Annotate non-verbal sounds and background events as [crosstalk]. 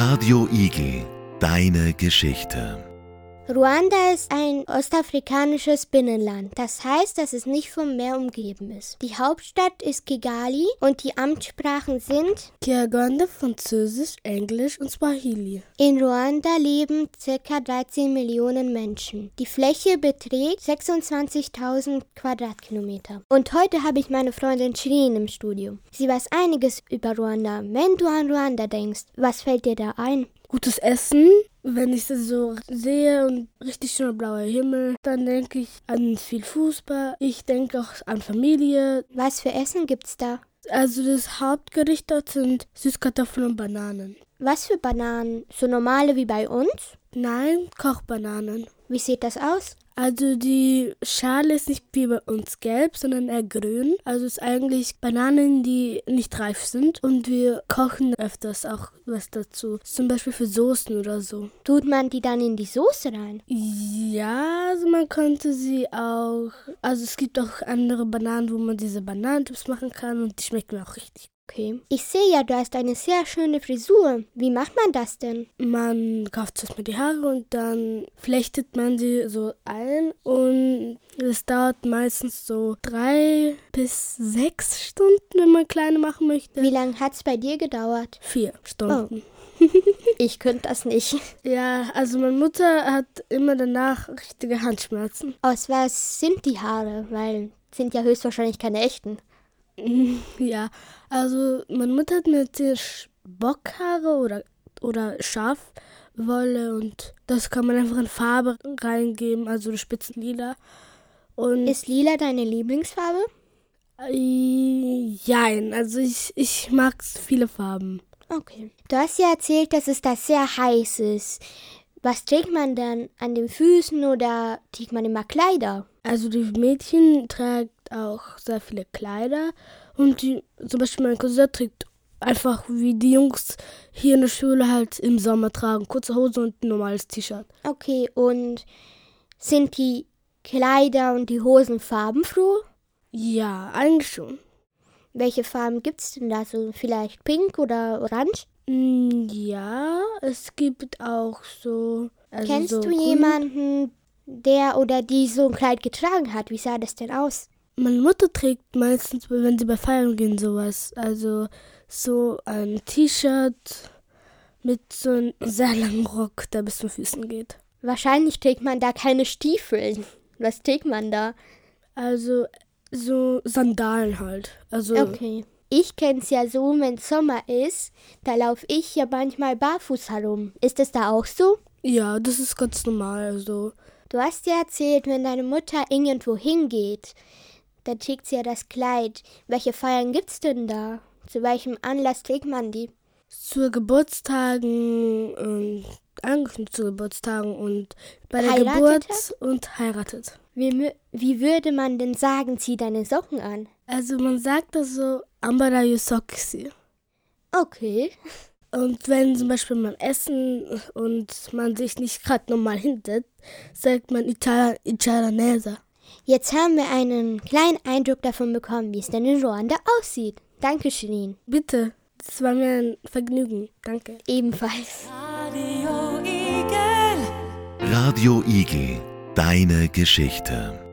Radio Igel, deine Geschichte. Ruanda ist ein ostafrikanisches Binnenland. Das heißt, dass es nicht vom Meer umgeben ist. Die Hauptstadt ist Kigali und die Amtssprachen sind Kiaganda, Französisch, Englisch und Swahili. In Ruanda leben ca. 13 Millionen Menschen. Die Fläche beträgt 26.000 Quadratkilometer. Und heute habe ich meine Freundin Shirin im Studio. Sie weiß einiges über Ruanda. Wenn du an Ruanda denkst, was fällt dir da ein? Gutes Essen, wenn ich das so sehe und richtig schöner blauer Himmel, dann denke ich an viel Fußball. Ich denke auch an Familie. Was für Essen gibt's da? Also das Hauptgericht dort sind Süßkartoffeln und Bananen. Was für Bananen? So normale wie bei uns? Nein, Kochbananen. Wie sieht das aus? Also die Schale ist nicht wie bei uns gelb, sondern eher grün. Also es ist eigentlich Bananen, die nicht reif sind. Und wir kochen öfters auch was dazu. Zum Beispiel für Soßen oder so. Tut man die dann in die Soße rein? Ja, also man könnte sie auch. Also es gibt auch andere Bananen, wo man diese Bananentips machen kann und die schmecken auch richtig Okay. Ich sehe ja, du hast eine sehr schöne Frisur. Wie macht man das denn? Man kauft erstmal die Haare und dann flechtet man sie so ein und es dauert meistens so drei bis sechs Stunden, wenn man kleine machen möchte. Wie lange hat es bei dir gedauert? Vier Stunden. Oh. [laughs] ich könnte das nicht. Ja, also meine Mutter hat immer danach richtige Handschmerzen. Aus was sind die Haare? Weil sind ja höchstwahrscheinlich keine echten. [laughs] Ja, also meine Mutter hat mir erzählt, Bockhaare oder, oder Schafwolle und das kann man einfach in Farbe reingeben, also Spitzen lila. Und Ist lila deine Lieblingsfarbe? Äh, Jein, also ich, ich mag viele Farben. Okay. Du hast ja erzählt, dass es da sehr heiß ist. Was trägt man dann an den Füßen oder trägt man immer Kleider? Also die Mädchen tragen auch sehr viele Kleider und die, zum Beispiel mein Cousin trägt einfach wie die Jungs hier in der Schule halt im Sommer tragen, kurze Hose und ein normales T-Shirt. Okay, und sind die Kleider und die Hosen farbenfroh? Ja, eigentlich schon. Welche Farben gibt es denn da? So vielleicht pink oder orange? Mm, Ja, es gibt auch so. Also Kennst so du grün. jemanden, der oder die so ein Kleid getragen hat? Wie sah das denn aus? Meine Mutter trägt meistens, wenn sie bei Feiern gehen, sowas. Also so ein T-Shirt mit so einem sehr langen Rock, der bis zu Füßen geht. Wahrscheinlich trägt man da keine Stiefel. Was trägt man da? Also so Sandalen halt. Also Okay. Ich kenn's ja so, wenn Sommer ist, da laufe ich ja manchmal barfuß herum. Ist es da auch so? ja, das ist ganz normal. Also Du hast ja erzählt, wenn deine Mutter irgendwo hingeht, dann trägt sie ja das Kleid. Welche Feiern gibt's denn da? Zu welchem Anlass trägt man die? zu Geburtstagen und eigentlich zu Geburtstagen und bei der Heiratet Geburt und heiratet. Wie, wie würde man denn sagen, zieh deine Socken an? Also man sagt das so Ambara Yusoksi. Okay. Und wenn zum Beispiel man essen und man sich nicht gerade normal hinsetzt, sagt man Itala, Italanesa. Jetzt haben wir einen kleinen Eindruck davon bekommen, wie es denn in Ruanda aussieht. Danke, Shirin. Bitte, das war mir ein Vergnügen. Danke. Ebenfalls. Radio Igel, deine Geschichte.